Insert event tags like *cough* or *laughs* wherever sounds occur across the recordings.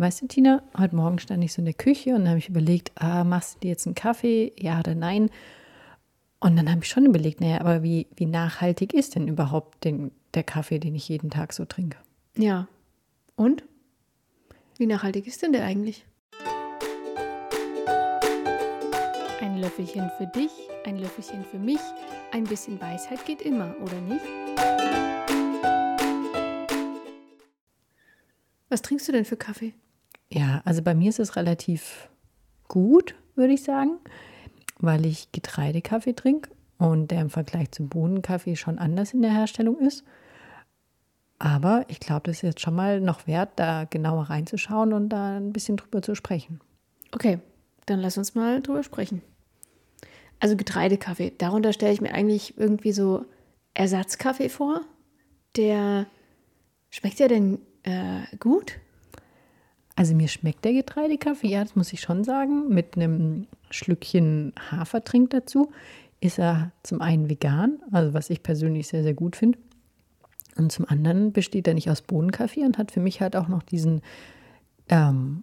Weißt du, Tina, heute Morgen stand ich so in der Küche und habe ich überlegt, ah, machst du dir jetzt einen Kaffee, ja oder nein? Und dann habe ich schon überlegt, naja, aber wie, wie nachhaltig ist denn überhaupt den, der Kaffee, den ich jeden Tag so trinke? Ja. Und? Wie nachhaltig ist denn der eigentlich? Ein Löffelchen für dich, ein Löffelchen für mich. Ein bisschen Weisheit geht immer, oder nicht? Was trinkst du denn für Kaffee? Ja, also bei mir ist es relativ gut, würde ich sagen, weil ich Getreidekaffee trinke und der im Vergleich zum Bohnenkaffee schon anders in der Herstellung ist. Aber ich glaube, das ist jetzt schon mal noch wert, da genauer reinzuschauen und da ein bisschen drüber zu sprechen. Okay, dann lass uns mal drüber sprechen. Also Getreidekaffee, darunter stelle ich mir eigentlich irgendwie so Ersatzkaffee vor. Der schmeckt ja denn äh, gut? Also mir schmeckt der Getreidekaffee, ja, das muss ich schon sagen. Mit einem Schlückchen Hafertrink dazu ist er zum einen vegan, also was ich persönlich sehr, sehr gut finde. Und zum anderen besteht er nicht aus Bohnenkaffee und hat für mich halt auch noch diesen, ähm,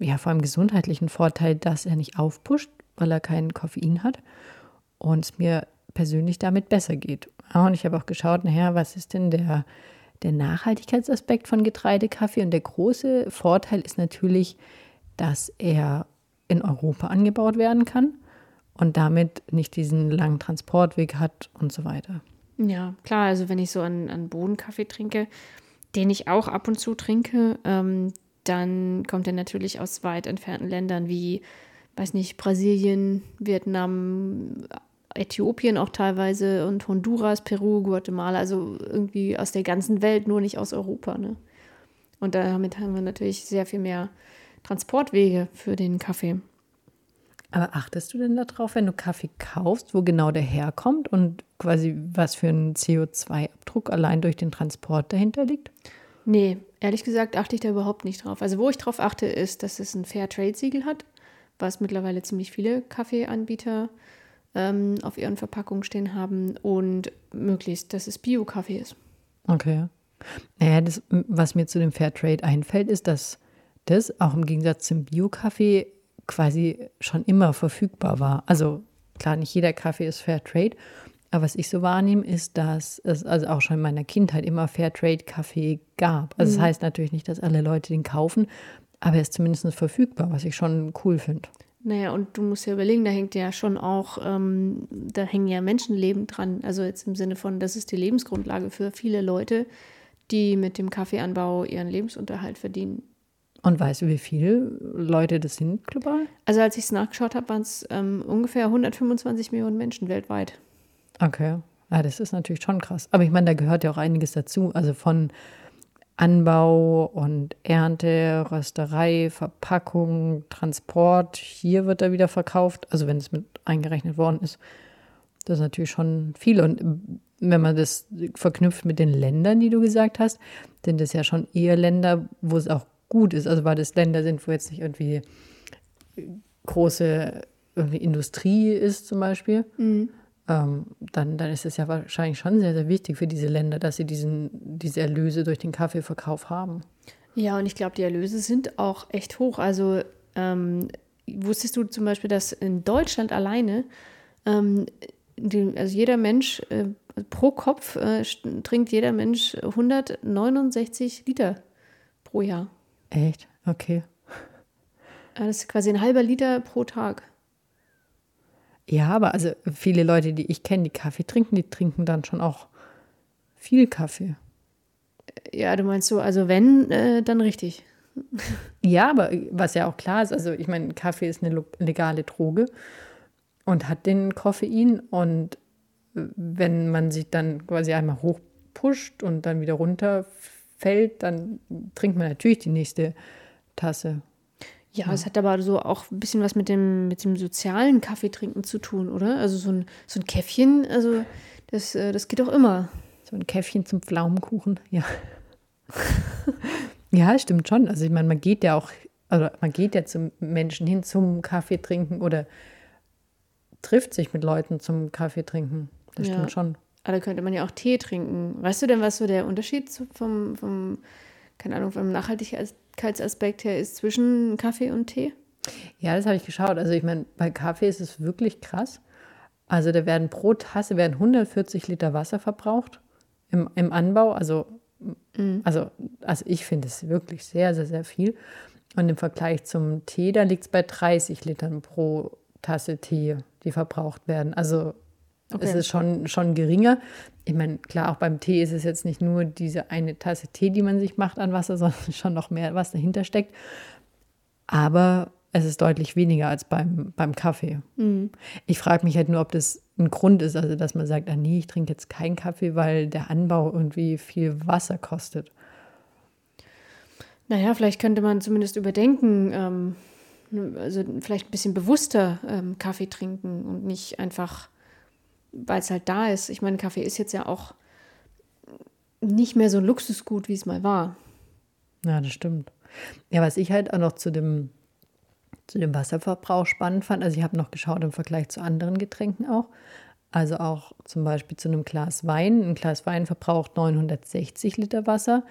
ja, vor allem gesundheitlichen Vorteil, dass er nicht aufpusht, weil er keinen Koffein hat und es mir persönlich damit besser geht. Und ich habe auch geschaut, naja, was ist denn der, der Nachhaltigkeitsaspekt von Getreidekaffee? Und der große Vorteil ist natürlich, dass er in Europa angebaut werden kann und damit nicht diesen langen Transportweg hat und so weiter. Ja, klar, also wenn ich so einen, einen Bohnenkaffee trinke, den ich auch ab und zu trinke, ähm, dann kommt er natürlich aus weit entfernten Ländern wie, weiß nicht, Brasilien, Vietnam, Äthiopien auch teilweise und Honduras, Peru, Guatemala, also irgendwie aus der ganzen Welt, nur nicht aus Europa. Ne? Und damit haben wir natürlich sehr viel mehr Transportwege für den Kaffee. Aber achtest du denn darauf, wenn du Kaffee kaufst, wo genau der herkommt und quasi was für ein CO2-Abdruck allein durch den Transport dahinter liegt? Nee, ehrlich gesagt achte ich da überhaupt nicht drauf. Also wo ich drauf achte, ist, dass es ein Fairtrade-Siegel hat, was mittlerweile ziemlich viele Kaffeeanbieter ähm, auf ihren Verpackungen stehen haben und möglichst, dass es Bio-Kaffee ist. Okay. Naja, das, was mir zu dem Fairtrade einfällt, ist, dass das auch im Gegensatz zum Bio-Kaffee quasi schon immer verfügbar war. Also klar, nicht jeder Kaffee ist Fairtrade, aber was ich so wahrnehme, ist, dass es also auch schon in meiner Kindheit immer Fairtrade-Kaffee gab. Also mhm. das heißt natürlich nicht, dass alle Leute den kaufen, aber er ist zumindest verfügbar, was ich schon cool finde. Naja, und du musst ja überlegen, da hängt ja schon auch, ähm, da hängen ja Menschenleben dran. Also jetzt im Sinne von, das ist die Lebensgrundlage für viele Leute, die mit dem Kaffeeanbau ihren Lebensunterhalt verdienen. Und weißt du, wie viele Leute das sind global? Also als ich es nachgeschaut habe, waren es ähm, ungefähr 125 Millionen Menschen weltweit. Okay. Ja, das ist natürlich schon krass. Aber ich meine, da gehört ja auch einiges dazu. Also von Anbau und Ernte, Rösterei, Verpackung, Transport. Hier wird er wieder verkauft. Also wenn es mit eingerechnet worden ist. Das ist natürlich schon viel. Und wenn man das verknüpft mit den Ländern, die du gesagt hast, sind das ja schon eher Länder, wo es auch gut ist. Also weil das Länder sind, wo jetzt nicht irgendwie große irgendwie Industrie ist zum Beispiel. Mhm. Ähm, dann, dann ist es ja wahrscheinlich schon sehr, sehr wichtig für diese Länder, dass sie diesen, diese Erlöse durch den Kaffeeverkauf haben. Ja, und ich glaube, die Erlöse sind auch echt hoch. Also ähm, wusstest du zum Beispiel, dass in Deutschland alleine, ähm, die, also jeder Mensch äh, pro Kopf äh, trinkt jeder Mensch 169 Liter pro Jahr. Echt? Okay. Das ist quasi ein halber Liter pro Tag. Ja, aber also viele Leute, die ich kenne, die Kaffee trinken, die trinken dann schon auch viel Kaffee. Ja, du meinst so, also wenn, äh, dann richtig. *laughs* Ja, aber was ja auch klar ist, also ich meine, Kaffee ist eine legale Droge und hat den Koffein und wenn man sich dann quasi einmal hochpusht und dann wieder runterfällt, dann trinkt man natürlich die nächste Tasse. Ja, ja, es hat aber so auch ein bisschen was mit dem, mit dem sozialen Kaffeetrinken zu tun, oder? Also so ein, so ein Käffchen, also das, äh, das geht auch immer. So ein Käffchen zum Pflaumenkuchen, ja. *laughs* ja, stimmt schon. Also ich meine, man geht ja auch, also man geht ja zum Menschen hin zum Kaffee trinken oder trifft sich mit Leuten zum Kaffee trinken. Das ja. stimmt schon. Aber da könnte man ja auch Tee trinken. Weißt du denn, was so der Unterschied vom, vom keine Ahnung, vom Nachhaltigkeits Nachhaltigkeitsaspekt her ist zwischen Kaffee und Tee? Ja, das habe ich geschaut. Also ich meine, bei Kaffee ist es wirklich krass. Also da werden pro Tasse werden 140 Liter Wasser verbraucht im, im Anbau. Also, mhm. also, also ich finde es wirklich sehr, sehr, sehr viel. Und im Vergleich zum Tee, da liegt es bei 30 Litern pro Tasse Tee, die verbraucht werden. Also okay. es ist schon, schon geringer. Ich meine, klar, auch beim Tee ist es jetzt nicht nur diese eine Tasse Tee, die man sich macht an Wasser, *laughs* sondern schon noch mehr, was dahinter steckt. Aber es ist deutlich weniger als beim, beim Kaffee. Mhm. Ich frage mich halt nur, ob das ein Grund ist, also dass man sagt, ah nee, ich trinke jetzt keinen Kaffee, weil der Anbau irgendwie viel Wasser kostet. Naja, vielleicht könnte man zumindest überdenken, ähm, also vielleicht ein bisschen bewusster ähm, Kaffee trinken und nicht einfach, weil es halt da ist. Ich meine, Kaffee ist jetzt ja auch nicht mehr so ein Luxusgut, wie es mal war. Ja, das stimmt. Ja, was ich halt auch noch zu dem zu dem Wasserverbrauch spannend fand. Also ich habe noch geschaut im Vergleich zu anderen Getränken auch. Also auch zum Beispiel zu einem Glas Wein. Ein Glas Wein verbraucht 960 Liter Wasser.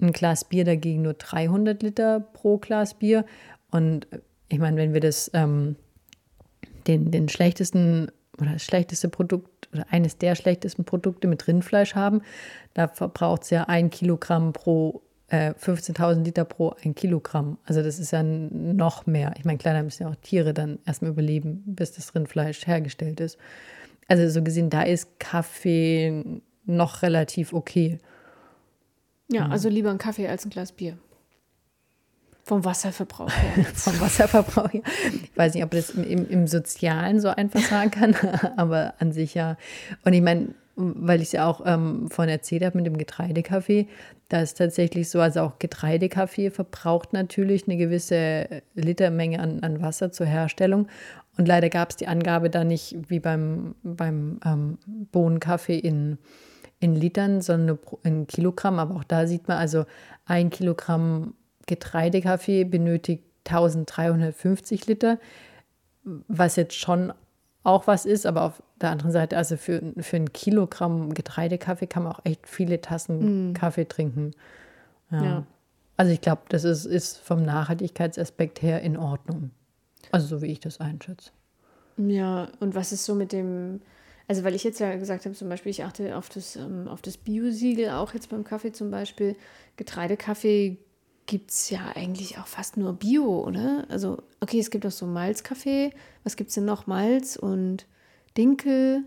Ein Glas Bier dagegen nur 300 Liter pro Glas Bier. Und ich meine, wenn wir das, ähm, den, den schlechtesten oder das schlechteste Produkt oder eines der schlechtesten Produkte mit Rindfleisch haben, da verbraucht es ja ein Kilogramm pro äh, 15.000 Liter pro ein Kilogramm. Also das ist ja noch mehr. Ich meine, klar, da müssen ja auch Tiere dann erstmal überleben, bis das Rindfleisch hergestellt ist. Also so gesehen, da ist Kaffee noch relativ okay. Ja, also lieber ein Kaffee als ein Glas Bier. Vom Wasserverbrauch her. *laughs* Vom Wasserverbrauch her. Ich weiß nicht, ob das im, im, Sozialen so einfach sagen kann, *laughs* aber an sich ja. Und ich meine, weil ich es ja auch ähm, von erzählt habe mit dem Getreidekaffee, da ist tatsächlich so, also auch Getreidekaffee verbraucht natürlich eine gewisse Litermenge an, an Wasser zur Herstellung. Und leider gab es die Angabe da nicht wie beim, beim ähm, Bohnenkaffee in, in Litern, sondern in Kilogramm. Aber auch da sieht man, also ein Kilogramm Getreidekaffee benötigt 1350 Liter, was jetzt schon auch was ist, aber auf der anderen Seite, also für, für ein Kilogramm Getreidekaffee kann man auch echt viele Tassen mm. Kaffee trinken. Ja. ja. Also ich glaube, das ist, ist vom Nachhaltigkeitsaspekt her in Ordnung. Also so wie ich das einschätze. Ja, und was ist so mit dem, also weil ich jetzt ja gesagt habe, zum Beispiel, ich achte auf das, ähm, auf das Bio-Siegel, auch jetzt beim Kaffee zum Beispiel. Getreidekaffee gibt es ja eigentlich auch fast nur Bio, oder? Also, okay, es gibt auch so Malzkaffee. Was gibt es denn noch? Malz und Dinkel.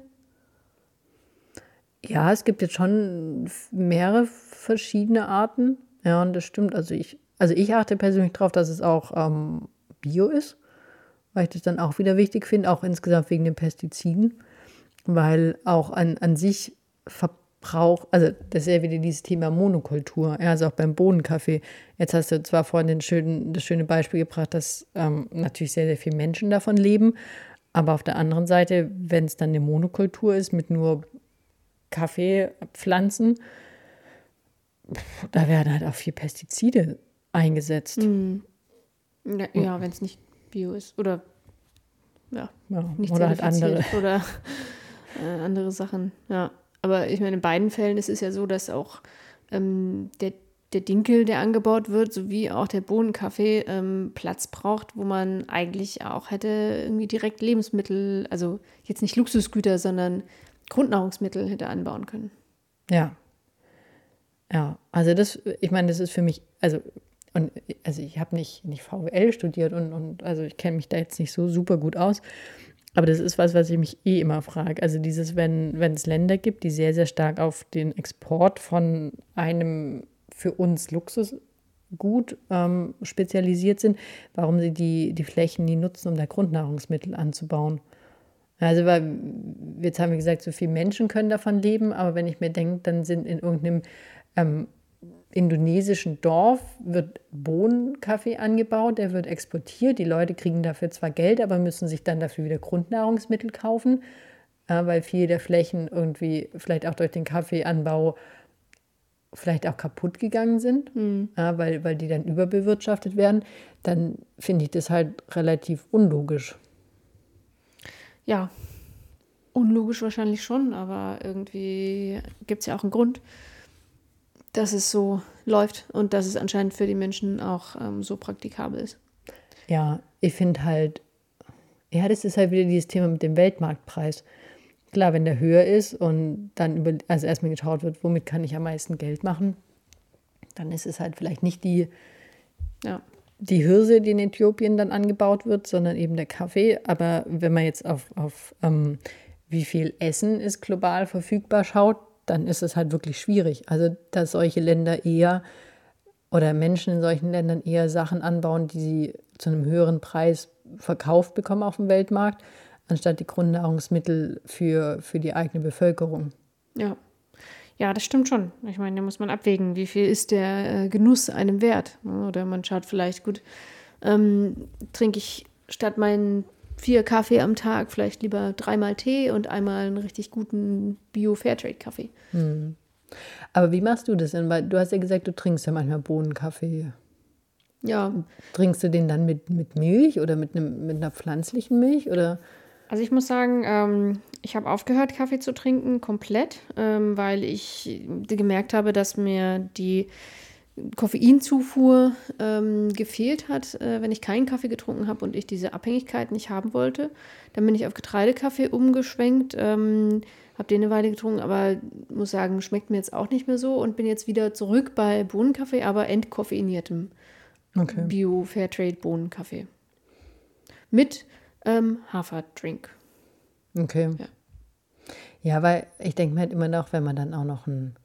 Ja, es gibt jetzt schon mehrere verschiedene Arten. Ja, und das stimmt. Also ich, also ich achte persönlich darauf, dass es auch ähm, Bio ist, weil ich das dann auch wieder wichtig finde, auch insgesamt wegen den Pestiziden, weil auch an, an sich Verbrauch, also das ist ja wieder dieses Thema Monokultur, ja, also auch beim Bohnenkaffee. Jetzt hast du zwar vorhin den schönen, das schöne Beispiel gebracht, dass ähm, natürlich sehr, sehr viele Menschen davon leben, aber auf der anderen Seite, wenn es dann eine Monokultur ist mit nur Kaffeepflanzen, da werden halt auch viel Pestizide eingesetzt. Mm. Ja, ja wenn es nicht Bio ist. Oder ja, ja nicht oder halt andere. Oder äh, andere Sachen. Ja. Aber ich meine, in beiden Fällen ist es ja so, dass auch ähm, der der Dinkel, der angebaut wird, sowie auch der Bohnenkaffee ähm, Platz braucht, wo man eigentlich auch hätte irgendwie direkt Lebensmittel, also jetzt nicht Luxusgüter, sondern Grundnahrungsmittel hätte anbauen können. Ja. Ja, also das, ich meine, das ist für mich, also, und also ich habe nicht, nicht VWL studiert und, und also ich kenne mich da jetzt nicht so super gut aus. Aber das ist was, was ich mich eh immer frage. Also dieses, wenn, wenn es Länder gibt, die sehr, sehr stark auf den Export von einem für uns Luxusgut ähm, spezialisiert sind, warum sie die, die Flächen nie nutzen, um da Grundnahrungsmittel anzubauen. Also, weil jetzt haben wir gesagt, so viele Menschen können davon leben, aber wenn ich mir denke, dann sind in irgendeinem ähm, indonesischen Dorf wird Bohnenkaffee angebaut, der wird exportiert. Die Leute kriegen dafür zwar Geld, aber müssen sich dann dafür wieder Grundnahrungsmittel kaufen, äh, weil viele der Flächen irgendwie vielleicht auch durch den Kaffeeanbau vielleicht auch kaputt gegangen sind, mhm. weil, weil die dann überbewirtschaftet werden, dann finde ich das halt relativ unlogisch. Ja, unlogisch wahrscheinlich schon, aber irgendwie gibt es ja auch einen Grund, dass es so läuft und dass es anscheinend für die Menschen auch ähm, so praktikabel ist. Ja, ich finde halt, ja, das ist halt wieder dieses Thema mit dem Weltmarktpreis. Klar, wenn der höher ist und dann über, also erstmal geschaut wird, womit kann ich am meisten Geld machen, dann ist es halt vielleicht nicht die, Ja. die Hirse, die in Äthiopien dann angebaut wird, sondern eben der Kaffee. Aber wenn man jetzt auf, auf ähm, wie viel Essen ist global verfügbar schaut, dann ist es halt wirklich schwierig. Also, dass solche Länder eher oder Menschen in solchen Ländern eher Sachen anbauen, die sie zu einem höheren Preis verkauft bekommen auf dem Weltmarkt, anstatt die Grundnahrungsmittel für, für die eigene Bevölkerung. Ja. Ja, das stimmt schon. Ich meine, da muss man abwägen, wie viel ist der äh, Genuss einem wert. Oder man schaut vielleicht, gut, ähm, trinke ich statt meinen vier Kaffee am Tag vielleicht lieber dreimal Tee und einmal einen richtig guten Bio-Fairtrade-Kaffee. Aber wie machst du das denn? Weil du hast ja gesagt, du trinkst ja manchmal Bohnenkaffee. Ja, Trinkst du den dann mit, mit Milch oder mit, einem, mit einer pflanzlichen Milch? Oder? Also ich muss sagen, ähm, ich habe aufgehört, Kaffee zu trinken, komplett, ähm, weil ich gemerkt habe, dass mir die Koffeinzufuhr ähm, gefehlt hat, äh, wenn ich keinen Kaffee getrunken habe und ich diese Abhängigkeit nicht haben wollte. Dann bin ich auf Getreidekaffee umgeschwenkt, ähm, habe den eine Weile getrunken, aber muss sagen, schmeckt mir jetzt auch nicht mehr so und bin jetzt wieder zurück bei Bohnenkaffee, aber entkoffeiniertem Okay. Bio-Fairtrade-Bohnenkaffee. Mit ähm, Haferdrink. Okay. Ja. Ja, weil ich denke mir halt immer noch, wenn man dann auch noch ein,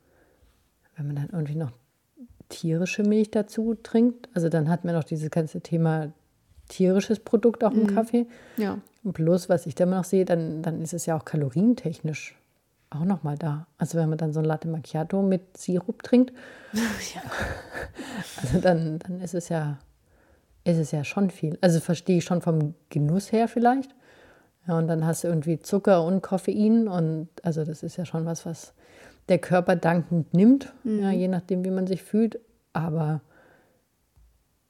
wenn man dann irgendwie noch tierische Milch dazu trinkt, also dann hat man noch dieses ganze Thema tierisches Produkt auch im Kaffee. Ja. Und Plus, was ich immer noch sehe, dann, dann ist es ja auch kalorientechnisch auch noch mal da. Also wenn man dann so ein Latte Macchiato mit Sirup trinkt, *laughs* ja. *laughs* also dann, dann ist es ja, ist es ja schon viel. Also verstehe ich schon vom Genuss her vielleicht. Ja, und dann hast du irgendwie Zucker und Koffein und also das ist ja schon was, was der Körper dankend nimmt, ja, je nachdem, wie man sich fühlt. Aber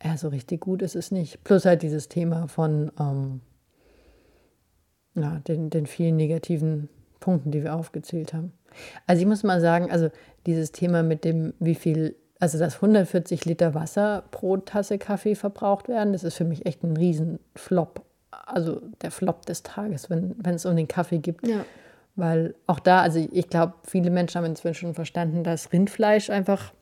ja, so richtig gut ist es nicht. Plus halt dieses Thema von ähm, ja, den, den vielen negativen Punkten, die wir aufgezählt haben. Also ich muss mal sagen, also dieses Thema mit dem, wie viel, also dass 140 Liter Wasser pro Tasse Kaffee verbraucht werden, das ist für mich echt ein Riesenflop. Also der Flop des Tages, wenn, wenn es um den Kaffee geht. Ja. Weil auch da, also ich glaube, viele Menschen haben inzwischen schon verstanden, dass Rindfleisch einfach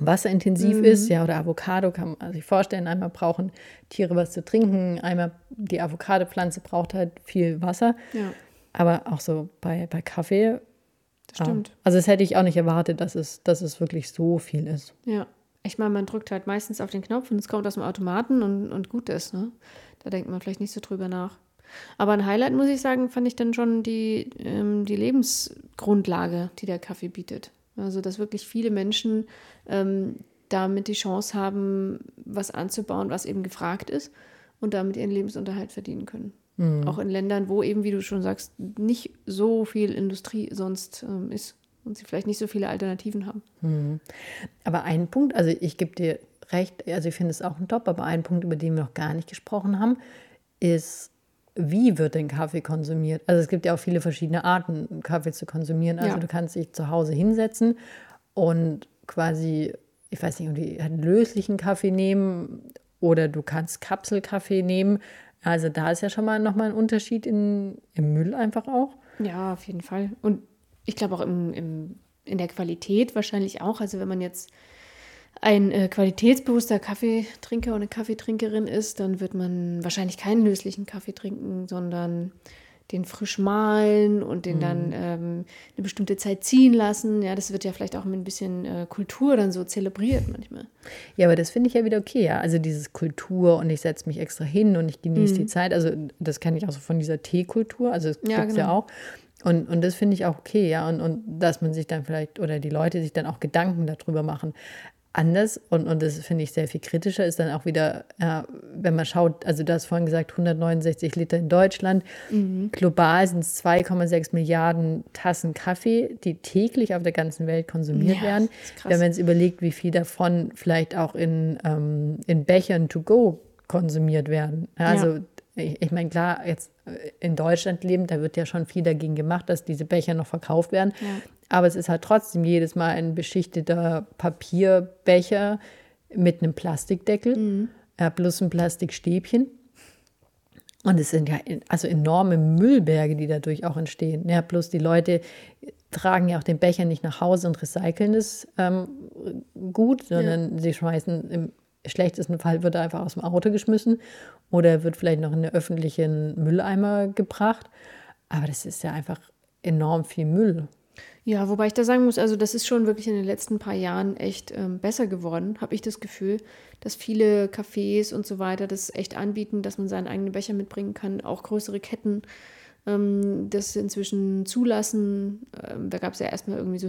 wasserintensiv ist, ja, oder Avocado kann man sich vorstellen. Einmal brauchen Tiere was zu trinken, einmal die Avocado-Pflanze braucht halt viel Wasser. Ja, Aber auch so bei, bei Kaffee. das stimmt. Ja. Also das hätte ich auch nicht erwartet, dass es, dass es wirklich so viel ist. Ja. Ich meine, man drückt halt meistens auf den Knopf und es kommt aus dem Automaten und, und gut ist, ne? Da denkt man vielleicht nicht so drüber nach. Aber ein Highlight, muss ich sagen, fand ich dann schon die, ähm, die Lebensgrundlage, die der Kaffee bietet. Also, dass wirklich viele Menschen ähm, damit die Chance haben, was anzubauen, was eben gefragt ist und damit ihren Lebensunterhalt verdienen können. Auch in Ländern, wo eben, wie du schon sagst, nicht so viel Industrie sonst ähm, ist und sie vielleicht nicht so viele Alternativen haben. Aber ein Punkt, also ich gebe dir recht, also ich finde es auch ein Top, aber ein Punkt, über den wir noch gar nicht gesprochen haben, ist, wie wird denn Kaffee konsumiert? Also es gibt ja auch viele verschiedene Arten, Kaffee zu konsumieren. Also Ja. du kannst dich zu Hause hinsetzen und quasi, ich weiß nicht, irgendwie einen löslichen Kaffee nehmen oder du kannst Kapselkaffee nehmen. Also da ist ja schon mal nochmal ein Unterschied in, im Müll einfach auch. Ja, auf jeden Fall. Und ich glaube auch im, im, in der Qualität wahrscheinlich auch. Also wenn man jetzt ein äh, qualitätsbewusster Kaffeetrinker oder Kaffeetrinkerin ist, dann wird man wahrscheinlich keinen löslichen Kaffee trinken, sondern den frisch mahlen und den dann ähm, eine bestimmte Zeit ziehen lassen. Ja, das wird ja vielleicht auch mit ein bisschen äh, Kultur dann so zelebriert manchmal. Ja, aber das finde ich ja wieder okay, ja. Also dieses Kultur und ich setze mich extra hin und ich genieße die Zeit. Also das kenne ich auch so von dieser Teekultur. Also das Ja, gibt es ja genau. auch. Und, und das finde ich auch okay, ja. Und, und dass man sich dann vielleicht oder die Leute sich dann auch Gedanken darüber machen. Anders und, und das finde ich sehr viel kritischer ist dann auch wieder, ja, wenn man schaut, also du hast vorhin gesagt, 169 Liter in Deutschland. Mhm. Global sind es 2,6 Milliarden Tassen Kaffee, die täglich auf der ganzen Welt konsumiert Ja, werden. Wenn man jetzt überlegt, wie viel davon vielleicht auch in, ähm, in Bechern to go konsumiert werden. Ja, Also ich, ich meine, klar, jetzt äh, in Deutschland leben, da wird ja schon viel dagegen gemacht, dass diese Becher noch verkauft werden. Ja. Aber es ist halt trotzdem jedes Mal ein beschichteter Papierbecher mit einem Plastikdeckel, Mhm. äh, plus ein Plastikstäbchen. Und es sind ja also enorme Müllberge, die dadurch auch entstehen. Ja, plus die Leute tragen ja auch den Becher nicht nach Hause und recyceln es ähm, gut, sondern sie schmeißen im schlechtesten Fall wird er einfach aus dem Auto geschmissen oder er wird vielleicht noch in den öffentlichen Mülleimer gebracht. Aber das ist ja einfach enorm viel Müll. Ja, wobei ich da sagen muss, also das ist schon wirklich in den letzten paar Jahren echt ähm, besser geworden, habe ich das Gefühl, dass viele Cafés und so weiter das echt anbieten, dass man seinen eigenen Becher mitbringen kann, auch größere Ketten ähm, das inzwischen zulassen. Ähm, da gab es ja erstmal irgendwie so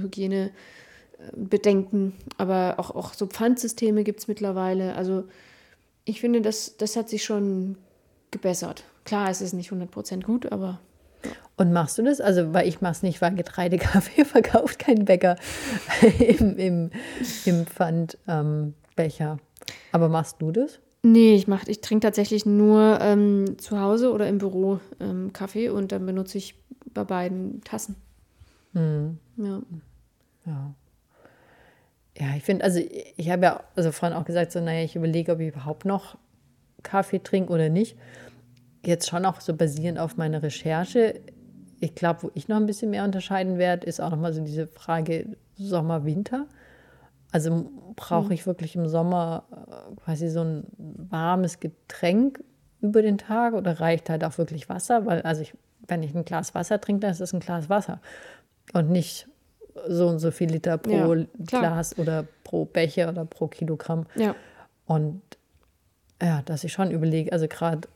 Hygienebedenken, aber auch, auch so Pfandsysteme gibt es mittlerweile. Also ich finde, das, das hat sich schon gebessert. Klar, es ist nicht 100% gut, aber Und machst du das? Also, weil ich mache es nicht, weil Getreidekaffee *laughs* verkauft kein Bäcker *laughs* im, im, im Pfandbecher. Ähm. Aber machst du das? Nee, ich mach, ich trinke tatsächlich nur ähm, zu Hause oder im Büro ähm, Kaffee und dann benutze ich bei beiden Tassen. Ja. Ja. Ja, ich finde, also ich habe ja also vorhin auch gesagt, so, naja, ich überlege, ob ich überhaupt noch Kaffee trinke oder nicht. Jetzt schon auch so basierend auf meiner Recherche. Ich glaube, wo ich noch ein bisschen mehr unterscheiden werde, ist auch nochmal so diese Frage Sommer, Winter. Also brauche ich wirklich im Sommer äh, quasi so ein warmes Getränk über den Tag oder reicht halt auch wirklich Wasser? Weil, also ich, wenn ich ein Glas Wasser trinke, dann ist es ein Glas Wasser und nicht so und so viel Liter pro Ja. Glas oder pro Becher oder pro Kilogramm. Ja. Und ja, dass ich schon überlege, also gerade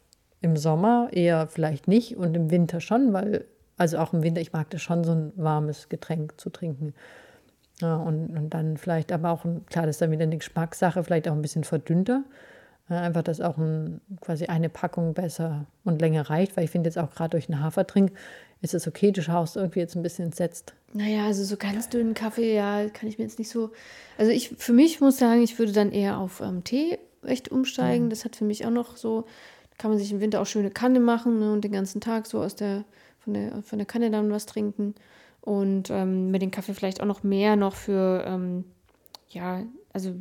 im Sommer eher vielleicht nicht und im Winter schon, weil, also auch im Winter, ich mag das schon, so ein warmes Getränk zu trinken. Ja, und, und dann vielleicht aber auch, ein, klar, das ist dann wieder eine Geschmackssache, vielleicht auch ein bisschen verdünnter. Ja, einfach, dass auch ein, quasi eine Packung besser und länger reicht, weil ich finde jetzt auch gerade durch einen Hafertrink ist es okay, du schaust irgendwie jetzt ein bisschen entsetzt. Naja, also so ganz dünnen Kaffee, ja, kann ich mir jetzt nicht so. Also ich, für mich muss sagen, ich würde dann eher auf ähm, Tee echt umsteigen. Das hat für mich auch noch so, kann man sich im Winter auch schöne Kanne machen ne, und den ganzen Tag so aus der, von der, von der Kanne dann was trinken. Und ähm, mit dem Kaffee vielleicht auch noch mehr noch für, ähm, ja, also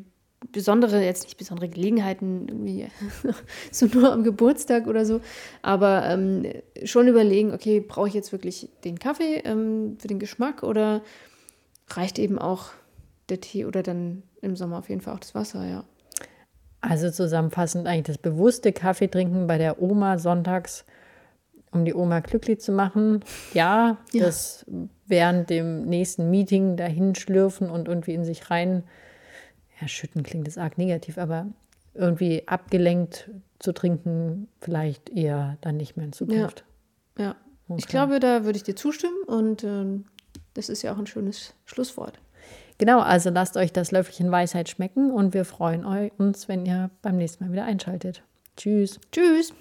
besondere, jetzt nicht besondere Gelegenheiten, irgendwie *laughs* so nur am Geburtstag oder so, aber ähm, schon überlegen, okay, brauche ich jetzt wirklich den Kaffee ähm, für den Geschmack oder reicht eben auch der Tee oder dann im Sommer auf jeden Fall auch das Wasser, ja. Also zusammenfassend eigentlich das bewusste Kaffee trinken bei der Oma sonntags, um die Oma glücklich zu machen. Ja, Ja. das während dem nächsten Meeting dahin schlürfen und irgendwie in sich rein, ja, schütten klingt das arg negativ, aber irgendwie abgelenkt zu trinken, vielleicht eher dann nicht mehr in Zukunft. Ja. Ich Okay. glaube, da würde ich dir zustimmen und ähm, das ist ja auch ein schönes Schlusswort. Genau, also lasst euch das Löffelchen Weisheit schmecken und wir freuen eu- uns, wenn ihr beim nächsten Mal wieder einschaltet. Tschüss. Tschüss!